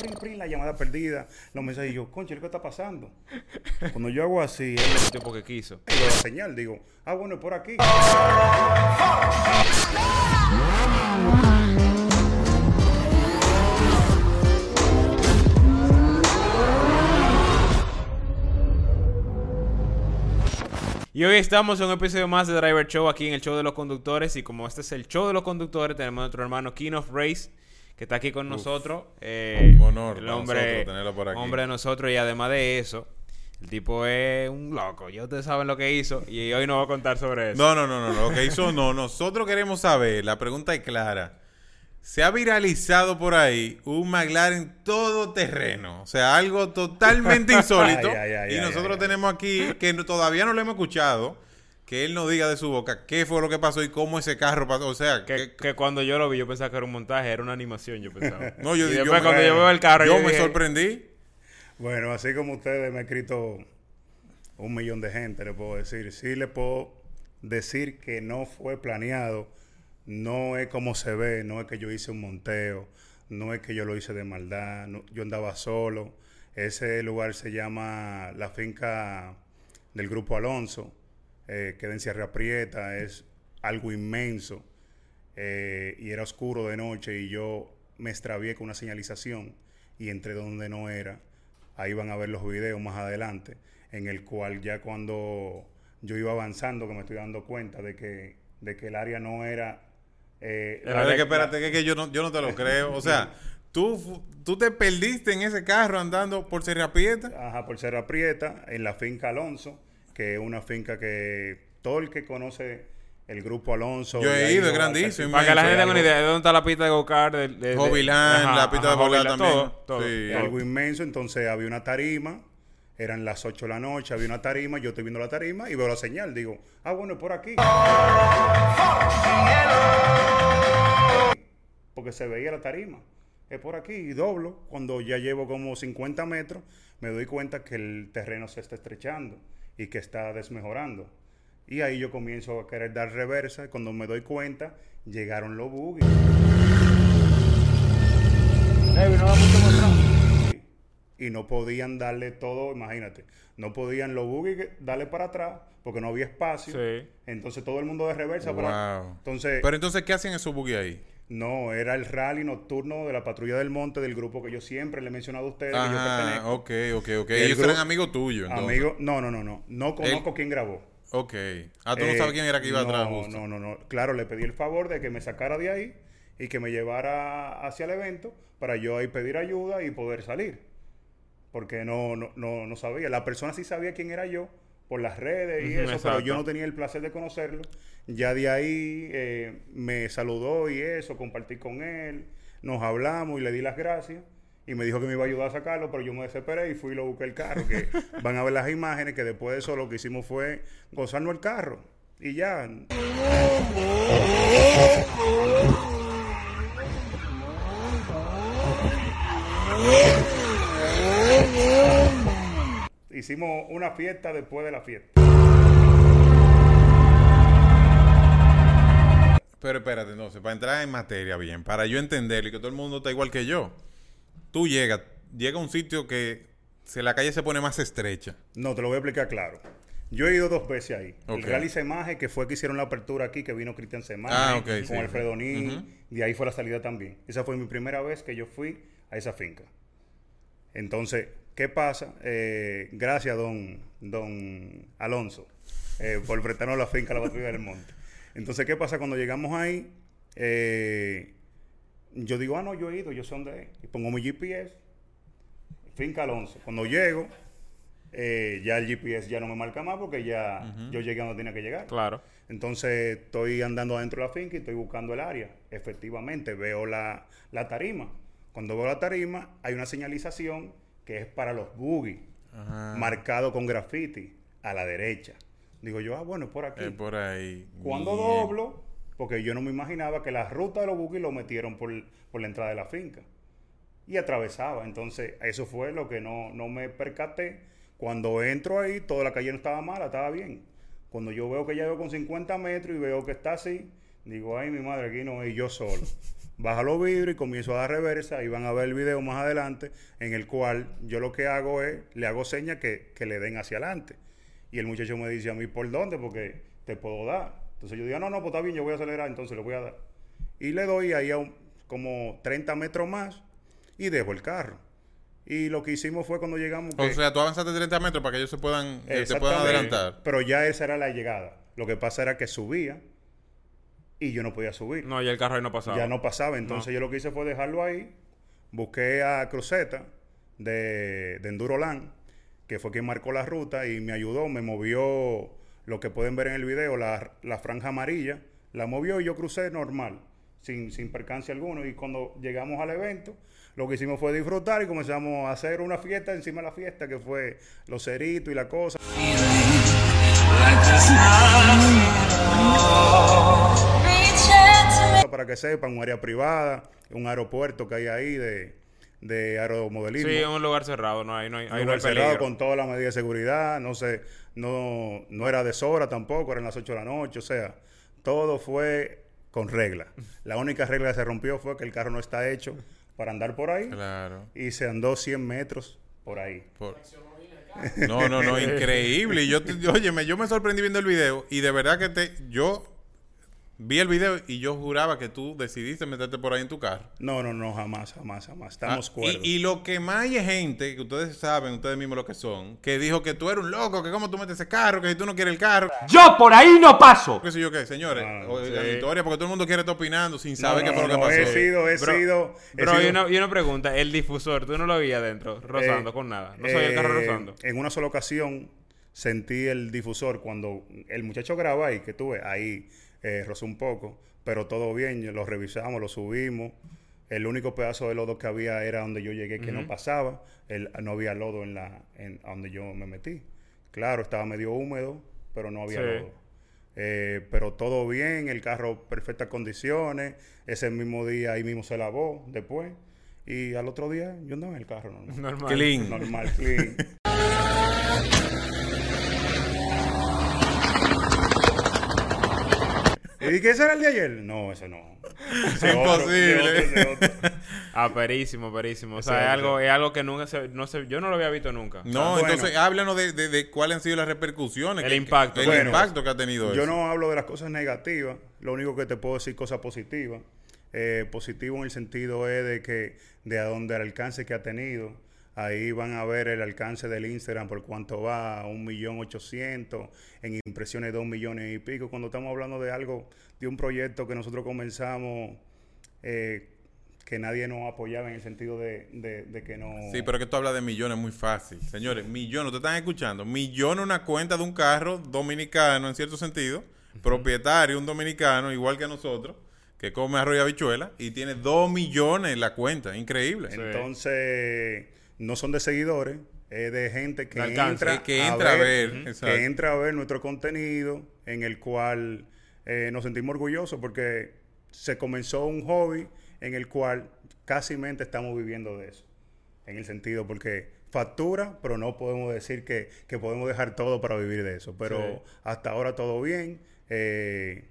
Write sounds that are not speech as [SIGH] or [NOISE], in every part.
prin, prin, la llamada perdida, los mensajes. Y yo, concha, ¿qué está pasando? Cuando yo hago así, él El tiempo que quiso. dio la señal. Digo, ah, bueno, es por aquí. Y hoy estamos en un episodio más de Driver Show aquí en el show de los conductores. Y como este es el show de los conductores, tenemos a nuestro hermano King of Race, que está aquí con nosotros. Eh, Un honor el hombre, tenerlo por aquí. hombre de nosotros. Y además de eso, el tipo es un loco. Ya ustedes saben lo que hizo. Y hoy nos va a contar sobre eso. No, no, no, no. Lo que hizo no. [LAUGHS] Nosotros queremos saber, la pregunta es clara. Se ha viralizado por ahí un McLaren todo terreno. O sea, algo totalmente [LAUGHS] insólito. Ay, ay, ay, y nosotros tenemos aquí, que todavía no lo hemos escuchado, que él nos diga de su boca qué fue lo que pasó y cómo ese carro pasó. O sea, Que, que, que cuando yo lo vi, yo pensaba que era un montaje, era una animación, yo pensaba. [LAUGHS] no, yo, y yo después me- cuando yo veo el carro, yo, yo, me dije, sorprendí. Bueno, así como ustedes me ha escrito un millón de gente, le puedo decir. Sí le puedo decir que no fue planeado, no es como se ve, no es que yo hice un monteo, no es que yo lo hice de maldad, no- yo andaba solo. Ese lugar se llama la finca del Grupo Alonso, eh, queda en Sierra Prieta, es algo inmenso eh, y era oscuro de noche y yo me extravié con una señalización y entré donde no era. Ahí van a ver los videos más adelante, en el cual ya cuando yo iba avanzando, que me estoy dando cuenta de que, de que el área no era... eh, Pero es que espérate, que, que yo, no, yo no te lo creo. O sea, [LAUGHS] tú, tú te perdiste en ese carro andando por Sierra Prieta. Ajá, por Serra Prieta, en la finca Alonso, que es una finca que todo el que conoce el grupo Alonso... Yo he ido, es a- grandísimo, Para que la gente tenga una idea de dónde está la pista de go-kart. de- de- de- Jovilán, Ajá, la pista de ajá, Jovilán, también. Todo, todo, Sí. todo. algo inmenso, entonces había una tarima, eran las 8 de la noche, había una tarima, yo estoy viendo la tarima y veo la señal, digo, ah, bueno, es por aquí. Porque se veía la tarima, es por aquí y doblo, cuando ya llevo como 50 metros, me doy cuenta que el terreno se está estrechando y que está desmejorando. Y ahí yo comienzo a querer dar reversa y cuando me doy cuenta, llegaron los buggy. y no podían darle todo, imagínate, no podían los buggy darle para atrás porque no había espacio. Sí. Entonces todo el mundo de reversa para. Entonces, Pero entonces, ¿qué hacen esos buggy ahí? No, era el rally nocturno de la patrulla del monte del grupo que yo siempre le he mencionado a ustedes que yo Ajá, pertenezco. ok, ok, ok. El Ellos eran amigos tuyos. Amigo, no, no, no, no, no conozco quién grabó. Ok. Ah, tú no Eh, sabes quién era que iba no, atrás justo. No, no, no. Claro, le pedí el favor de que me sacara de ahí y que me llevara hacia el evento para yo ahí pedir ayuda y poder salir. Porque no, no, no, no sabía. La persona sí sabía quién era yo por las redes y eso, exacto. pero yo no tenía el placer de conocerlo. Ya de ahí eh, me saludó y eso, compartí con él, nos hablamos y le di las gracias. Y me dijo que me iba a ayudar a sacarlo, pero yo me desesperé y fui y lo busqué el carro. Que [LAUGHS] van a ver las imágenes que después de eso lo que hicimos fue gozarnos el carro. Y ya. [LAUGHS] Hicimos una fiesta después de la fiesta. Pero espérate, entonces, para entrar en materia bien, para yo entenderlo y que todo el mundo está igual que yo, tú llegas, llega a un sitio que se, la calle se pone más estrecha. No, te lo voy a explicar claro. Yo he ido dos veces ahí. Ok. El Rally Semaje, que fue que hicieron la apertura aquí, que vino Cristian Semaje, Ah, con sí. Alfredo Nin, Ujú. de ahí fue la salida también. Esa fue mi primera vez que yo fui a esa finca. Entonces, ¿qué pasa? Eh, gracias, don, don Alonso, eh, por prestarnos la finca la Patrulla del Monte. Entonces, ¿qué pasa cuando llegamos ahí? Eh, yo digo, ah, no, yo he ido, yo sé dónde es. Y pongo mi GPS, finca Alonso. Cuando llego, eh, ya el GPS ya no me marca más porque ya yo llegué a donde tenía que llegar. Claro. Entonces estoy andando adentro de la finca y estoy buscando el área. Efectivamente, veo la, la tarima. Cuando veo la tarima, hay una señalización que es para los buggy, marcado con graffiti a la derecha. Digo yo, ah, bueno, es por aquí. Es por ahí. Cuando Bien. doblo, porque yo no me imaginaba que la ruta de los buggy lo metieron por, por la entrada de la finca. Y atravesaba. Entonces, eso fue lo que no, no me percaté. Cuando entro ahí, toda la calle no estaba mala, estaba bien. Cuando yo veo que ya veo con 50 metros y veo que está así, digo, ay, mi madre, aquí no, y yo solo. [LAUGHS] baja los vidrios y comienzo a dar reversa y van a ver el video más adelante en el cual yo lo que hago es, le hago señas que, que le den hacia adelante. Y el muchacho me dice a mí, ¿por dónde? Porque te puedo dar. Entonces yo digo, no, no, pues está bien, yo voy a acelerar, entonces le voy a dar. Y le doy ahí a un- como 30 metros más y dejo el carro. Y lo que hicimos fue cuando llegamos... O sea, tú avanzaste 30 metros para que ellos se puedan, eh, se puedan Exactamente. adelantar. Pero ya esa era la llegada. Lo que pasa era que subía y yo no podía subir. No, ya el carro ahí no pasaba. ya no pasaba. Entonces yo lo que hice fue dejarlo ahí. Busqué a Cruzeta de, de Enduroland, que fue quien marcó la ruta y me ayudó, me movió lo que pueden ver en el video, la, la franja amarilla, la movió y yo crucé normal, sin, sin percance alguno. Y cuando llegamos al evento, lo que hicimos fue disfrutar y comenzamos a hacer una fiesta encima de la fiesta, que fue los ceritos y la cosa. Para que sepan, un área privada, un aeropuerto que hay ahí de, de aeromodelismo. Sí, es un lugar cerrado, no hay, no hay, ahí Un no hay lugar cerrado con todas las medidas de seguridad, no sé, no, no era deshora tampoco, eran las 8 de la noche, o sea, todo fue con regla. [LAUGHS] La única regla que se rompió fue que el carro no está hecho para andar por ahí Claro. y se andó 100 metros por ahí. Por- No, no, no, [LAUGHS] increíble. Y Yo, te- óyeme, yo me sorprendí viendo el video y de verdad que te, yo vi el video y yo juraba que tú decidiste meterte por ahí en tu carro. No, no, no, jamás, jamás, jamás. Estamos Ah, cuerdos. y, y lo que más hay es gente, que ustedes saben, ustedes mismos lo que son, que dijo que tú eres un loco, que cómo tú metes ese carro, que si tú no quieres el carro, Yo por ahí no paso. qué sé yo qué, señores, Ah, sí. la historia, porque todo el mundo quiere estar opinando sin saber no, qué fue lo no, que pasó. He sido, he Bro, sido... he Bro, y sido- una, y una pregunta. El difusor, ¿tú no lo veías adentro? Rozando Eh, con nada. No sabía el carro eh, rozando. En una sola ocasión sentí el difusor cuando el muchacho graba ahí, que tuve, ahí eh, rozó un poco, pero todo bien, lo revisamos, lo subimos. El único pedazo de lodo que había era donde yo llegué que no pasaba. El- no había lodo en la en a donde yo me metí. Claro, estaba medio húmedo, pero no había Sí. lodo. Eh, pero todo bien, el carro perfectas condiciones. Ese mismo día ahí mismo se lavó después. Y al otro día yo andaba en el carro normal. Normal. Clean. Normal, clean. [LAUGHS] ¿Y qué será el de ayer? No, ese no. Ese otro, Imposible. ese otro, ese otro. Ah, perísimo, perísimo. O sea, es algo, es algo que nunca se, no se, yo no lo había visto nunca. No, Bueno. entonces háblanos de, de- de cuáles han sido las repercusiones. El que- impacto. El Bueno, impacto que ha tenido Yo eso. no hablo de las cosas negativas, lo único que te puedo decir cosas positivas. Eh, positivo en el sentido es de que de a donde el alcance que ha tenido, ahí van a ver el alcance del Instagram por cuánto va, un millón ochocientos, en impresiones dos millones y pico. Cuando estamos hablando de algo, de un proyecto que nosotros comenzamos, eh, que nadie nos apoyaba en el sentido de, de- de que no... Sí, pero es que tú hablas de millones muy fácil. Señores, millones, ustedes están escuchando. Millones una cuenta de un carro dominicano, en cierto sentido, propietario, un dominicano, igual que nosotros, que come arroz y habichuela, y tiene dos millones en la cuenta. Increíble. Entonces, no son de seguidores, es de gente que entra, que entra a ver, exacto. que entra a ver nuestro contenido, en el cual eh, nos sentimos orgullosos porque se comenzó un hobby en el cual casi mente estamos viviendo de eso. En el sentido, porque factura, pero no podemos decir que, que podemos dejar todo para vivir de eso. Pero Sí. hasta ahora todo bien. eh,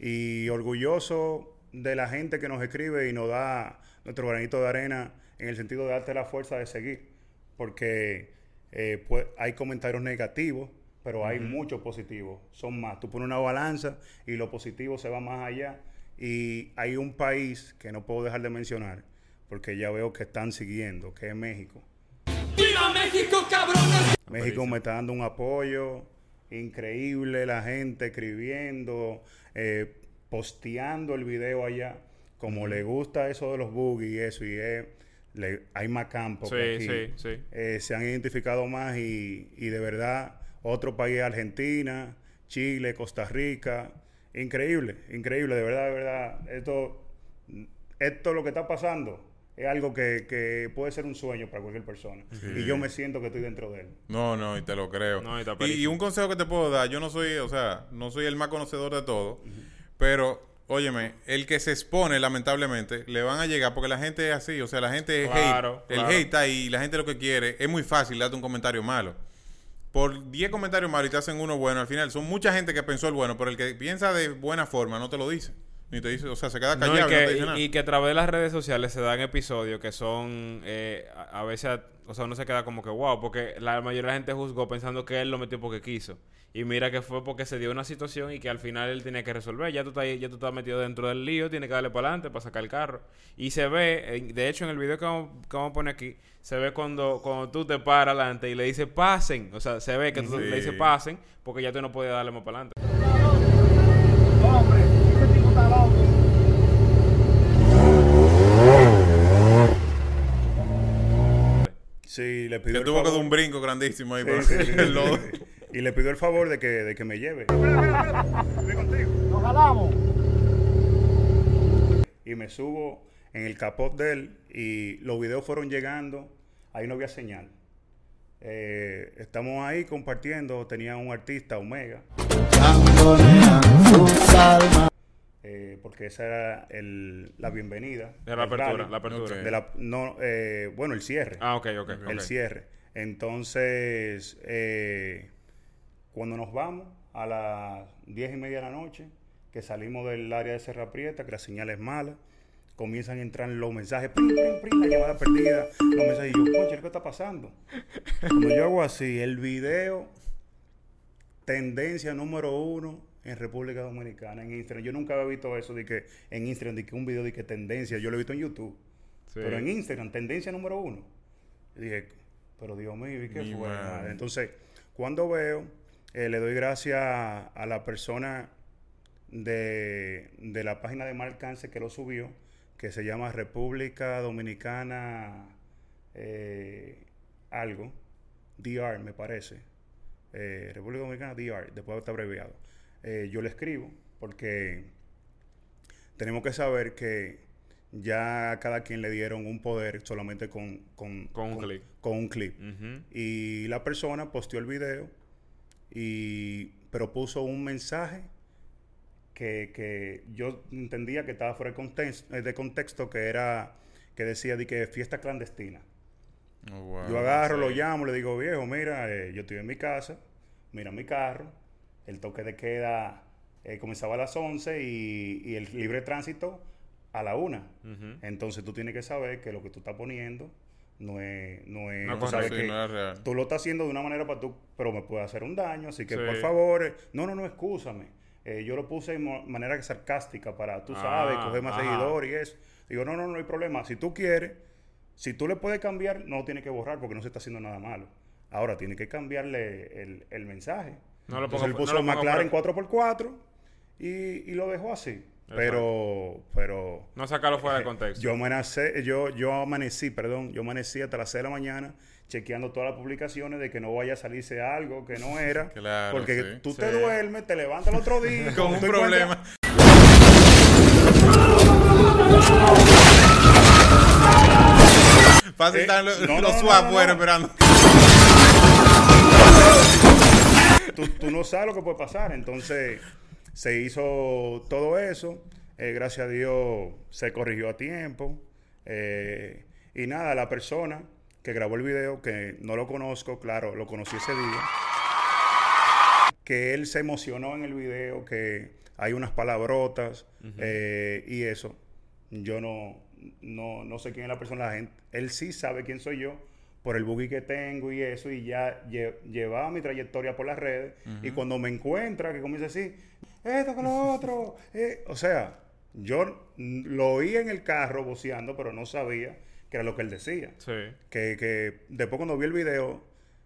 y orgulloso de la gente que nos escribe y nos da nuestro granito de arena en el sentido de darte la fuerza de seguir. Porque eh, pues, hay comentarios negativos, pero hay muchos positivos. Son más. Tú pones una balanza y lo positivo se va más allá. Y hay un país que no puedo dejar de mencionar, porque ya veo que están siguiendo, que es México. México me está dando un apoyo increíble, la gente escribiendo, eh, posteando el video allá. Como le gusta eso de los boogies y eso, y es, le- hay más campo Sí, que aquí. sí, sí. Eh, se han identificado más y, y de verdad, otro país, Argentina, Chile, Costa Rica, increíble, increíble, de verdad, de verdad. Esto, esto lo que está pasando es algo que, que puede ser un sueño para cualquier persona. Y yo me siento que estoy dentro de él. No, no, y te lo creo. No, y un consejo que te puedo dar, yo no soy, o sea, no soy el más conocedor de todo, pero, óyeme, el que se expone, lamentablemente, le van a llegar, porque la gente es así, o sea, la gente es Claro, hate, claro. el hate está ahí, y la gente lo que quiere, es muy fácil darte un comentario malo. Por 10 comentarios malos y te hacen uno bueno, al final son mucha gente que pensó el bueno, pero el que piensa de buena forma no te lo dice. Ni te dice, o sea, se queda No, y, callado. y no te que, dice y- nada. y que a través de las redes sociales se dan episodios que son eh, a, a veces, o sea, uno se queda como que wow, porque la mayoría de la gente juzgó pensando que él lo metió porque quiso. Y mira que fue porque se dio una situación y que al final él tenía que resolver. Ya tú estás, ahí- ya tú estás metido dentro del lío, tiene que darle para adelante para sacar el carro. Y se ve, de hecho en el video que vamos, que vamos a poner aquí, se ve cuando, cuando tú te paras adelante y le dices pasen. O sea, se ve que tú Sí. le dices pasen porque ya tú no puedes darle más para adelante. Hombre, ese tipo está loco. Sí, le pidió Que tuvo que dar un brinco grandísimo ahí. Sí, para sí, [LAUGHS] sí, el lodo. Y le pidió el favor de que, de que me lleve. Nos jalamos. Y me subo en el capot de él y los videos fueron llegando. Ahí no había señal. Eh, estamos ahí compartiendo. Tenía un artista, Omega. eh, porque esa era el- la bienvenida. De la apertura, rally. la apertura. De la- no, eh, bueno, el cierre. Ah, ok, ok. el cierre. Entonces, eh, cuando nos vamos a las diez y media de la noche, que salimos del área de Serra Prieta, que la señal es mala, comienzan a entrar los mensajes, prin, prin, prin, la llamada perdida, los mensajes, y yo, concha, ¿qué está pasando? Cuando yo hago así, el video, tendencia número uno en República Dominicana, en Instagram. Yo nunca había visto eso de que en Instagram, de que un video de que tendencia, yo lo he visto en YouTube. Sí. Pero en Instagram, tendencia número uno. Y dije, pero Dios mío, ¿y qué Mi fue? Entonces, cuando veo, eh, le doy gracias a la persona de, de la página de mal alcance que lo subió, que se llama República Dominicana eh, algo, DR me parece. Eh, República Dominicana DR, después está abreviado. Yo le escribo porque tenemos que saber que ya a cada quien le dieron un poder solamente con, con, Con un clic. con un clip. Y la persona posteó el video, y, pero puso un mensaje que, que yo entendía que estaba fuera de contexto, de contexto que era que decía de que fiesta clandestina. Oh, wow. Yo agarro, sí. lo llamo, le digo, viejo, mira, eh, yo estoy en mi casa, mira mi carro, el toque de queda eh, comenzaba a las 11 y, y el libre tránsito a la 1. Ujú. Entonces tú tienes que saber que lo que tú estás poniendo no es... No es No tú sabes que no es real. tú lo estás haciendo de una manera para tú, pero me puede hacer un daño, así que Sí. por favor, eh, no, no, no, excúsame. Eh, yo lo puse de manera sarcástica para, tú sabes, Ah, coger más seguidores y eso. Digo, no, no, no hay problema. Si tú quieres, si tú le puedes cambiar, no lo tienes que borrar porque no se está haciendo nada malo. Ahora tiene que cambiarle el, el mensaje. No lo Entonces ponga- él no puso lo ponga McLaren fuera. 4x4 y, y lo dejó así. Pero, pero No sacarlo fuera de contexto. yo amanecí, yo, yo amanecí, perdón, yo amanecí hasta las 6 de la mañana chequeando todas las publicaciones de que no vaya a salirse algo que no era. Claro, porque sí. tú te duermes, te levantas el otro [LAUGHS] día. Con un problema. Fácil Eh, están los, swap no, no. fuera esperando. tú, tú no sabes lo que puede pasar. Entonces, se hizo todo eso. Eh, gracias a Dios se corrigió a tiempo. Eh, y nada, la persona que grabó el video, que no lo conozco, claro, lo conocí ese día. Que él se emocionó en el video, que hay unas palabrotas eh, y eso. Yo no, no, no sé quién es la persona, la gente. Él sí sabe quién soy yo por el buggy que tengo y eso, y ya lle- llevaba mi trayectoria por las redes. Y cuando me encuentra, que comienza así, esto con lo otro. eh, o sea, yo lo oí en el carro voceando, pero no sabía que era lo que él decía. Sí. Que, que después cuando vi el video,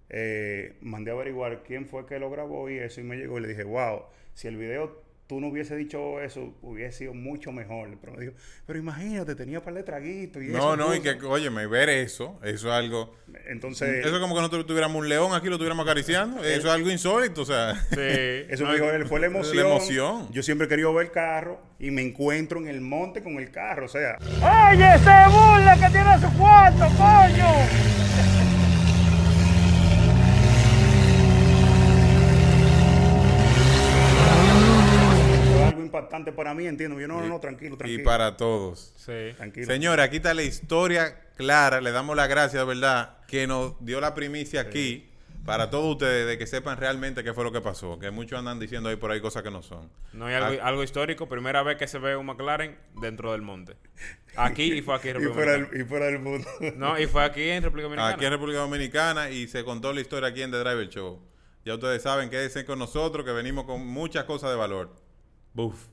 eh, mandé a averiguar quién fue que lo grabó y eso, y me llegó y le dije, wow, si el video tú no hubiese dicho eso, hubiese sido mucho mejor. Pero me dijo, pero imagínate, tenía par de traguitos y No, eso. no, y puso". que, óyeme, ver eso, eso es algo. Entonces, Eso es como que nosotros tuviéramos un león aquí, lo tuviéramos acariciando. Eso es algo insólito, o sea. Sí. [LAUGHS] eso No, me dijo él, fue la emoción. La emoción. Yo siempre he querido ver el carro y me encuentro en el monte con el carro, o sea, ¡Oye, se burla que tiene su cuarto, coño! Para mí, entiendo. Yo no, no, no, tranquilo, Y tranquilo. para todos. Sí. Tranquilo. Señora, aquí está la historia clara. Le damos las gracias, ¿verdad? Que nos dio la primicia aquí. para todos ustedes de que sepan realmente qué fue lo que pasó. Que muchos andan diciendo ahí por ahí cosas que no son. No hay algo, Ah. algo histórico. Primera vez que se ve un McLaren dentro del monte. Aquí y fue aquí en [LAUGHS] Y República fuera, Dominicana. y fuera del mundo. No, y fue aquí en República Dominicana. Aquí en República Dominicana y se contó la historia aquí en The Driver Show. Ya ustedes saben, quédense con nosotros que venimos con muchas cosas de valor. Buf.